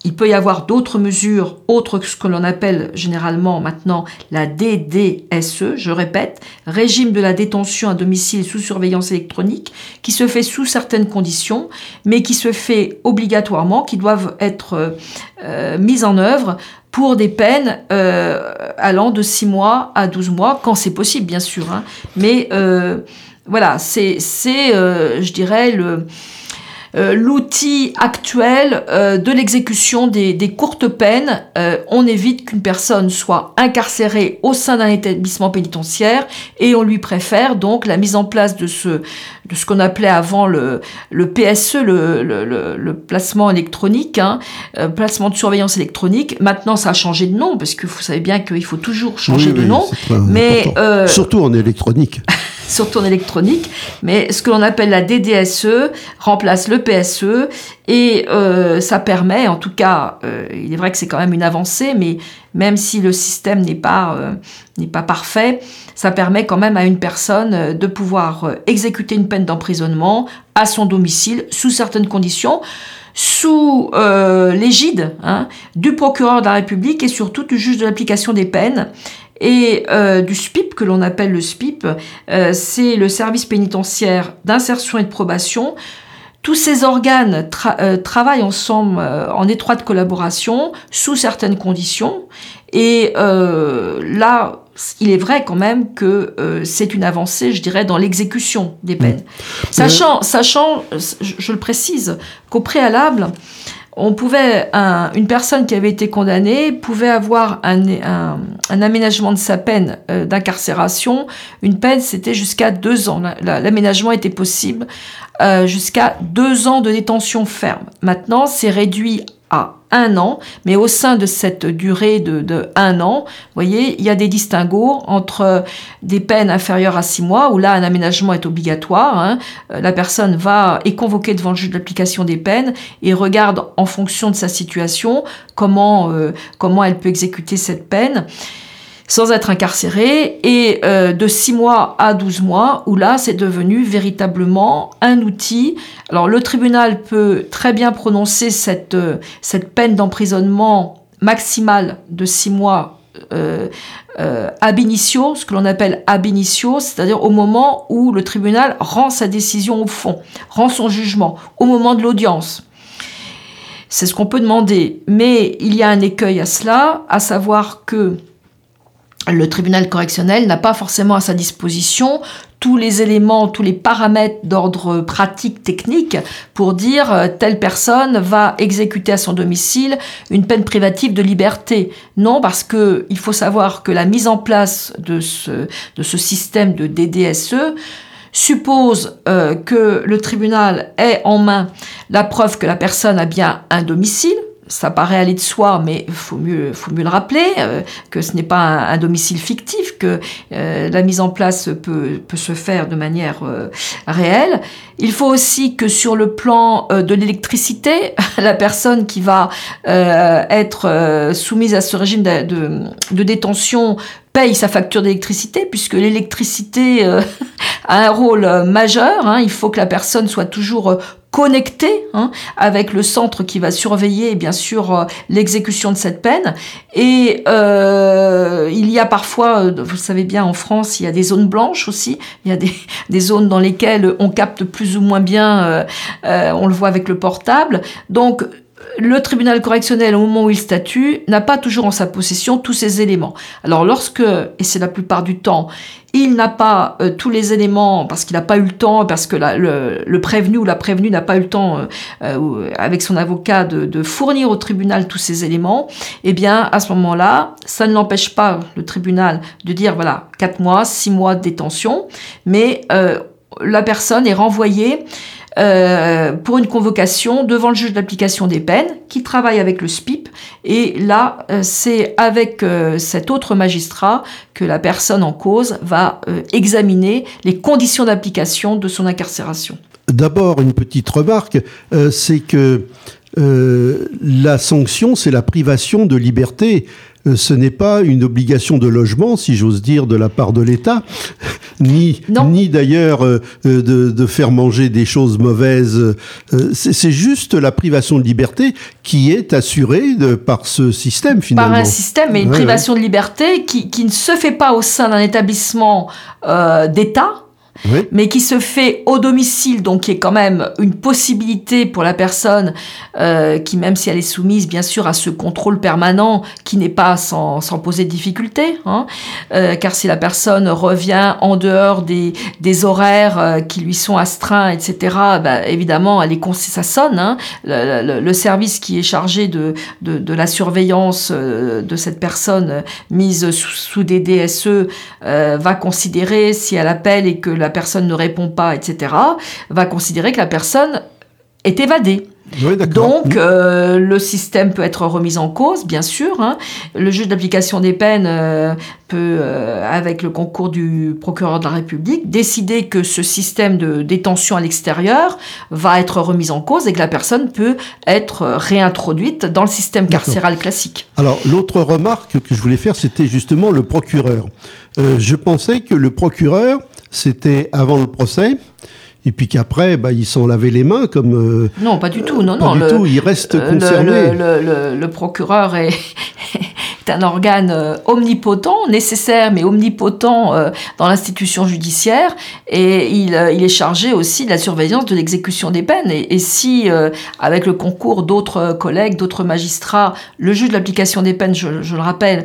Il peut y avoir d'autres mesures autres que ce que l'on appelle généralement maintenant la DDSE, je répète, régime de la détention à domicile sous surveillance électronique, qui se fait sous certaines conditions, mais qui se fait obligatoirement, qui doivent être euh, euh, mises en œuvre pour des peines allant de 6 mois à 12 mois, quand c'est possible bien sûr. Hein. Mais voilà, c'est, euh, je dirais, le, euh, l'outil actuel euh, de l'exécution des, courtes peines. on évite qu'une personne soit incarcérée au sein d'un établissement pénitentiaire et on lui préfère donc la mise en place de ce, de ce qu'on appelait avant le, le PSE, le, le, placement électronique, hein, placement de surveillance électronique. Maintenant, ça a changé de nom parce que vous savez bien qu'il faut toujours changer de nom. Mais surtout en électronique. Surtout en électronique, mais ce que l'on appelle la DDSE remplace le PSE et euh, ça permet, en tout cas, euh, il est vrai que c'est quand même une avancée, mais même si le système n'est pas, euh, parfait, ça permet quand même à une personne de pouvoir exécuter une peine d'emprisonnement à son domicile sous certaines conditions sous l'égide hein, du procureur de la République et surtout du juge de l'application des peines et euh, du SPIP, que l'on appelle le SPIP, euh, c'est le service pénitentiaire d'insertion et de probation. Tous ces organes euh, travaillent ensemble en étroite collaboration, sous certaines conditions. Et là, il est vrai quand même que c'est une avancée, je dirais, dans l'exécution des peines. Mmh. Sachant, sachant, je le précise, qu'au préalable, on pouvait, une personne qui avait été condamnée pouvait avoir un, aménagement de sa peine euh, d'incarcération. Une peine, c'était jusqu'à deux ans. L'aménagement était possible euh, jusqu'à deux ans de détention ferme. Maintenant, c'est réduit un an, mais au sein de cette durée de, un an, voyez, il y a des distinguos entre des peines inférieures à six mois, où là un aménagement est obligatoire. Hein. Euh, la personne va est convoquée devant le juge d'application des peines et regarde en fonction de sa situation comment euh, comment elle peut exécuter cette peine sans être incarcéré, et euh, de 6 mois à 12 mois, où là, c'est devenu véritablement un outil. Alors, le tribunal peut très bien prononcer cette, euh, cette peine d'emprisonnement maximale de 6 mois euh, euh, ab initio, ce que l'on appelle ab initio, c'est-à-dire au moment où le tribunal rend sa décision au fond, rend son jugement, au moment de l'audience. C'est ce qu'on peut demander. Mais il y a un écueil à cela, à savoir que le tribunal correctionnel n'a pas forcément à sa disposition tous les éléments, tous les paramètres d'ordre pratique, technique, pour dire euh, telle personne va exécuter à son domicile une peine privative de liberté. Non, parce que il faut savoir que la mise en place de ce, système de DDSE suppose euh, que le tribunal ait en main la preuve que la personne a bien un domicile, ça paraît aller de soi, mais faut mieux, faut mieux le rappeler, euh, que ce n'est pas un, domicile fictif, que euh, la mise en place peut, peut se faire de manière euh, réelle. Il faut aussi que sur le plan de l'électricité, la personne qui va être soumise à ce régime de, de, détention paye sa facture d'électricité, puisque l'électricité a un rôle majeur. Hein. Il faut que la personne soit toujours euh, connectée hein, avec le centre qui va surveiller bien sûr l'exécution de cette peine. Et il y a parfois, vous savez bien, en France, il y a des zones blanches aussi. Il y a des, des zones dans lesquelles on capte plus ou moins bien, on le voit avec le portable. Donc le tribunal correctionnel, au moment où il statue, n'a pas toujours en sa possession tous ces éléments. Alors lorsque, et c'est la plupart du temps, il n'a pas euh, tous les éléments parce qu'il n'a pas eu le temps, parce que le, prévenu ou la prévenue n'a pas eu le temps, euh, euh, avec son avocat, de, fournir au tribunal tous ces éléments, eh bien, à ce moment-là, ça ne l'empêche pas, le tribunal, de dire, voilà, 4 mois, 6 mois de détention, mais la personne est renvoyée euh, pour une convocation devant le juge d'application des peines qui travaille avec le SPIP. Et là, euh, c'est avec euh, cet autre magistrat que la personne en cause va examiner les conditions d'application de son incarcération. D'abord, une petite remarque, c'est que la sanction, c'est la privation de liberté. Euh, ce n'est pas une obligation de logement, si j'ose dire, de la part de l'État, ni, ni d'ailleurs euh, euh, de, faire manger des choses mauvaises. C'est juste la privation de liberté qui est assurée par ce système, finalement. Par un système, mais une privation de liberté qui, qui, ne se fait pas au sein d'un établissement d'État, mais qui se fait au domicile, donc qui est quand même une possibilité pour la personne euh, qui, même si elle est soumise bien sûr à ce contrôle permanent, qui n'est pas sans, poser de difficultés, hein, euh, car si la personne revient en dehors des, horaires euh, qui lui sont astreints, etc., bah, évidemment, elle est ça sonne. Hein, le, service qui est chargé de, de, la surveillance de cette personne mise sous, sous des DSE va considérer si elle appelle et que la personne ne répond pas, etc., va considérer que la personne est évadée. Donc, euh, le système peut être remis en cause, bien sûr. Hein. Le juge d'application des peines euh, peut, euh, avec le concours du procureur de la République, décider que ce système de détention à l'extérieur va être remis en cause et que la personne peut être réintroduite dans le système carcéral classique. Alors, l'autre remarque que je voulais faire, c'était justement le procureur. je pensais que le procureur c'était avant le procès. Et puis qu'après, bah, ils s'en lavaient les mains comme. Euh, non, pas du tout. Non, non. Du tout. Il reste concerné. le, procureur est, un organe euh, omnipotent, nécessaire mais omnipotent euh, dans l'institution judiciaire, et il, euh, il, est chargé aussi de la surveillance de l'exécution des peines. Et, si, avec le concours d'autres collègues, d'autres magistrats, le juge de l'application des peines, je, je, le rappelle,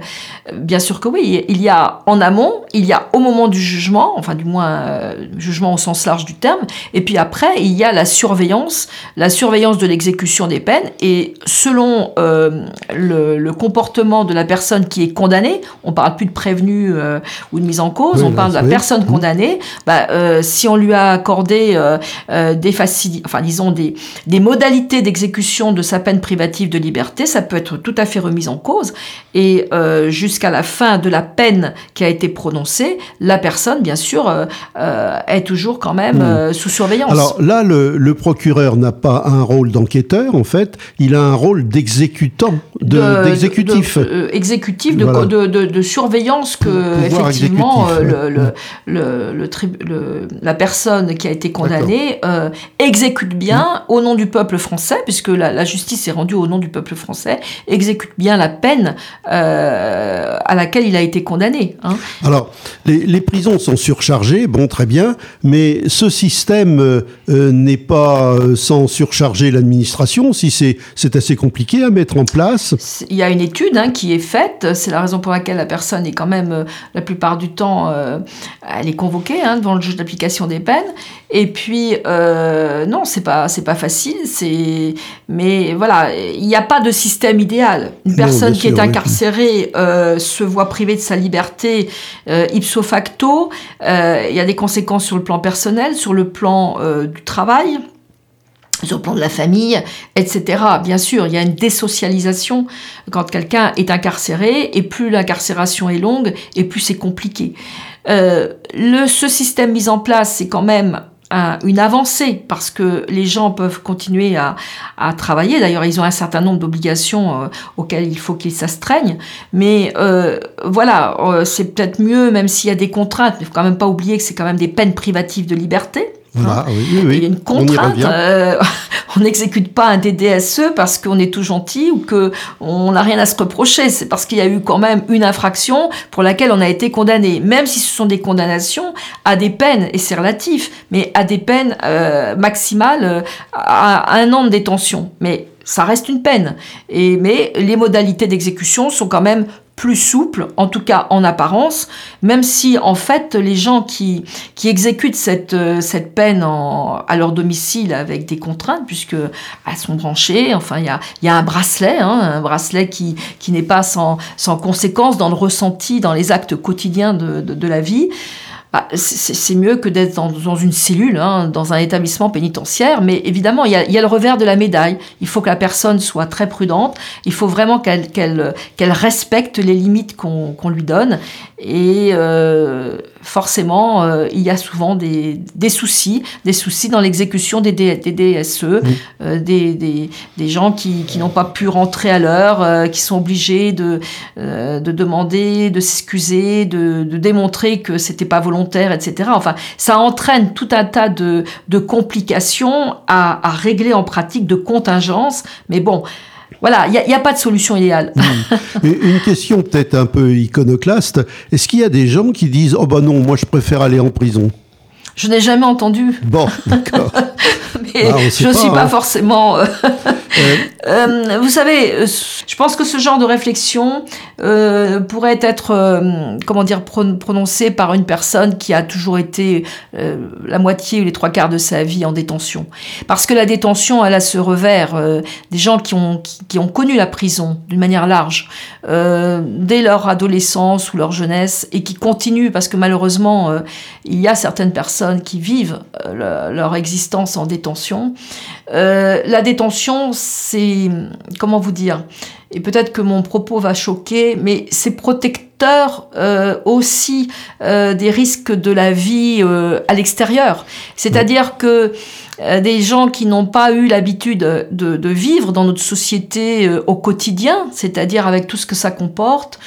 bien sûr que oui, il y a en amont, il y a au moment du jugement, enfin du moins jugement au sens large du terme, et puis après, il y a la surveillance, la surveillance de l'exécution des peines, et selon le, le comportement de la personne qui est condamnée. On parle plus de prévenu ou de mise en cause, on parle de la personne condamnée. Bah, si on lui a accordé des facilités, enfin disons des, des modalités d'exécution de sa peine privative de liberté, ça peut être tout à fait remis en cause. Et jusqu'à la fin de la peine qui a été prononcée, la personne, bien sûr, est toujours quand même hmm. sous surveillance. Alors là, le, le procureur n'a pas un rôle d'enquêteur, en fait, il a un rôle d'exécutant, d'exécutif. De, euh, exécutif, de, de, surveillance que, effectivement, euh, le, le, le, la personne qui a été condamnée euh, exécute bien au nom du peuple français, puisque la, justice est rendue au nom du peuple français, exécute bien la peine à laquelle il a été condamné. Hein. Alors, les, les, prisons sont surchargées, bon, très bien, mais ce système n'est pas sans surcharger l'administration, si c'est assez compliqué à mettre en place Il y a une étude hein, qui est faite, c'est la raison pour laquelle la personne est quand même, euh, la plupart du temps, euh, elle est convoquée hein, devant le juge d'application des peines. Et puis, euh, non, c'est pas, pas facile, mais voilà, il n'y a pas de système idéal. Une personne qui est incarcérée se voit privée de sa liberté ipso facto, il y a des conséquences sur le plan personnel, sur le plan du travail sur le plan de la famille, etc. Bien sûr, il y a une désocialisation quand quelqu'un est incarcéré, et plus l'incarcération est longue, et plus c'est compliqué. Euh, le, ce système mis en place, c'est quand même une avancée parce que les gens peuvent continuer à, à travailler. D'ailleurs, ils ont un certain nombre d'obligations euh, auxquelles il faut qu'ils s'astreignent. Mais euh, voilà, euh, c'est peut-être mieux, même s'il y a des contraintes. Il ne faut quand même pas oublier que c'est quand même des peines privatives de liberté. Voilà, oui, oui, oui. Il y a une contrainte. On n'exécute pas un DDSE parce qu'on est tout gentil ou que on n'a rien à se reprocher. C'est parce qu'il y a eu quand même une infraction pour laquelle on a été condamné. Même si ce sont des condamnations à des peines, et c'est relatif, mais à des peines euh, maximales euh, à un an de détention. Mais ça reste une peine. Et, mais les modalités d'exécution sont quand même plus souple, en tout cas en apparence, même si en fait les gens qui, qui exécutent cette, euh, cette peine à leur domicile avec des contraintes, puisque elles sont branchées, enfin il y a, y a un bracelet, hein, un bracelet qui, qui n'est pas sans, sans conséquence dans le ressenti, dans les actes quotidiens de, de la vie. Bah, c'est mieux que d'être dans, une cellule, hein, dans un établissement pénitentiaire, mais évidemment, il y, a, il y, a, le revers de la médaille. Il faut que la personne soit très prudente, il faut vraiment qu'elle respecte les limites qu'on lui donne, et euh, forcément, euh, il y a souvent des, des, soucis, des soucis dans l'exécution des, des, DSE, euh, des, des, des, gens qui, qui n'ont pas pu rentrer à l'heure, qui sont obligés de, de demander, de s'excuser, de, de démontrer que c'était pas volontaire etc. Enfin, ça entraîne tout un tas de, complications à, régler en pratique, de contingences. Mais bon, voilà, il n'y a, pas de solution idéale. Mmh. Une question peut-être un peu iconoclaste. Est-ce qu'il y a des gens qui disent Oh ben non, moi je préfère aller en prison? Je n'ai jamais entendu. Bon, d'accord. Mais ah, je ne suis pas hein. forcément. Euh, vous savez, euh, je pense que ce genre de réflexion euh, pourrait être, comment dire, prononcée par une personne qui a toujours été la moitié ou les trois quarts de sa vie en détention. Parce que la détention, elle a ce revers des gens qui ont, qui, ont connu la prison d'une manière large dès leur adolescence ou leur jeunesse et qui continuent parce que malheureusement, il y a certaines personnes qui vivent leur existence en détention. La détention, c'est, comment vous dire, et peut-être que mon propos va choquer, mais c'est protecteur euh, aussi euh, des risques de la vie euh, à l'extérieur. C'est-à-dire que des gens qui n'ont pas eu l'habitude de, de, vivre dans notre société au quotidien, c'est-à-dire avec tout ce que ça comporte,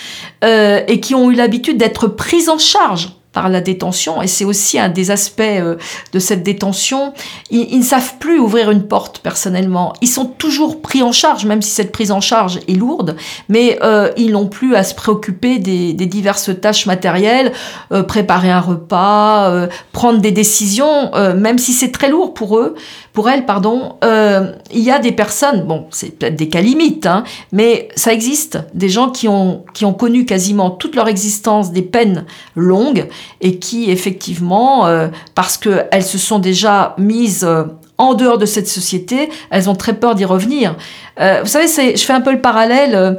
et qui ont eu l'habitude d'être pris en charge par la détention, et c'est aussi un des aspects euh, de cette détention, ils, ne savent plus ouvrir une porte personnellement. Ils sont toujours pris en charge, même si cette prise en charge est lourde, mais euh, ils n'ont plus à se préoccuper des, diverses tâches matérielles, euh, préparer un repas, prendre des décisions, même si c'est très lourd pour eux, pour elles, pardon. il y a des personnes, bon, c'est peut-être des cas limites, hein, mais ça existe, des gens qui ont, qui ont connu quasiment toute leur existence des peines longues et qui effectivement, euh, parce qu'elles se sont déjà mises euh, en dehors de cette société, elles ont très peur d'y revenir. Euh, vous savez, je fais un peu le parallèle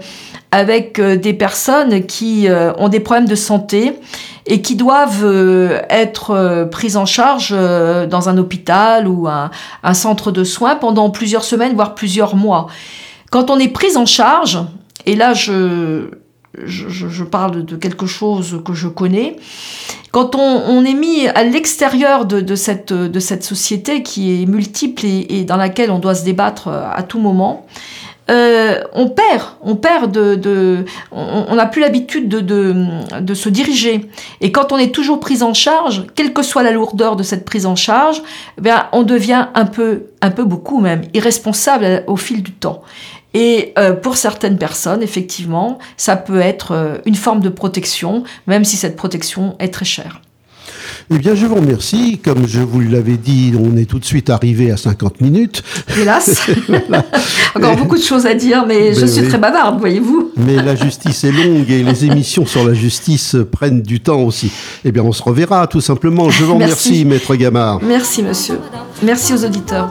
avec des personnes qui ont des problèmes de santé et qui doivent être prises en charge dans un hôpital ou un, un centre de soins pendant plusieurs semaines, voire plusieurs mois. Quand on est prise en charge, et là je, je, parle de quelque chose que je connais, quand on, est mis à l'extérieur de, cette, de cette société qui est multiple et, dans laquelle on doit se débattre à tout moment, euh, on perd, on perd de, on n'a plus l'habitude de, de, se diriger. Et quand on est toujours pris en charge, quelle que soit la lourdeur de cette prise en charge, eh on devient un peu, un peu beaucoup même, irresponsable au fil du temps. Et euh, pour certaines personnes, effectivement, ça peut être euh, une forme de protection, même si cette protection est très chère. Eh bien, je vous remercie. Comme je vous l'avais dit, on est tout de suite arrivé à 50 minutes. Hélas. Encore beaucoup de choses à dire, mais, je ben suis très bavarde, voyez-vous. mais la justice est longue et les émissions sur la justice prennent du temps aussi. Eh bien, on se reverra, tout simplement. Je vous remercie, Maître Gamard. Merci, monsieur. Merci aux auditeurs.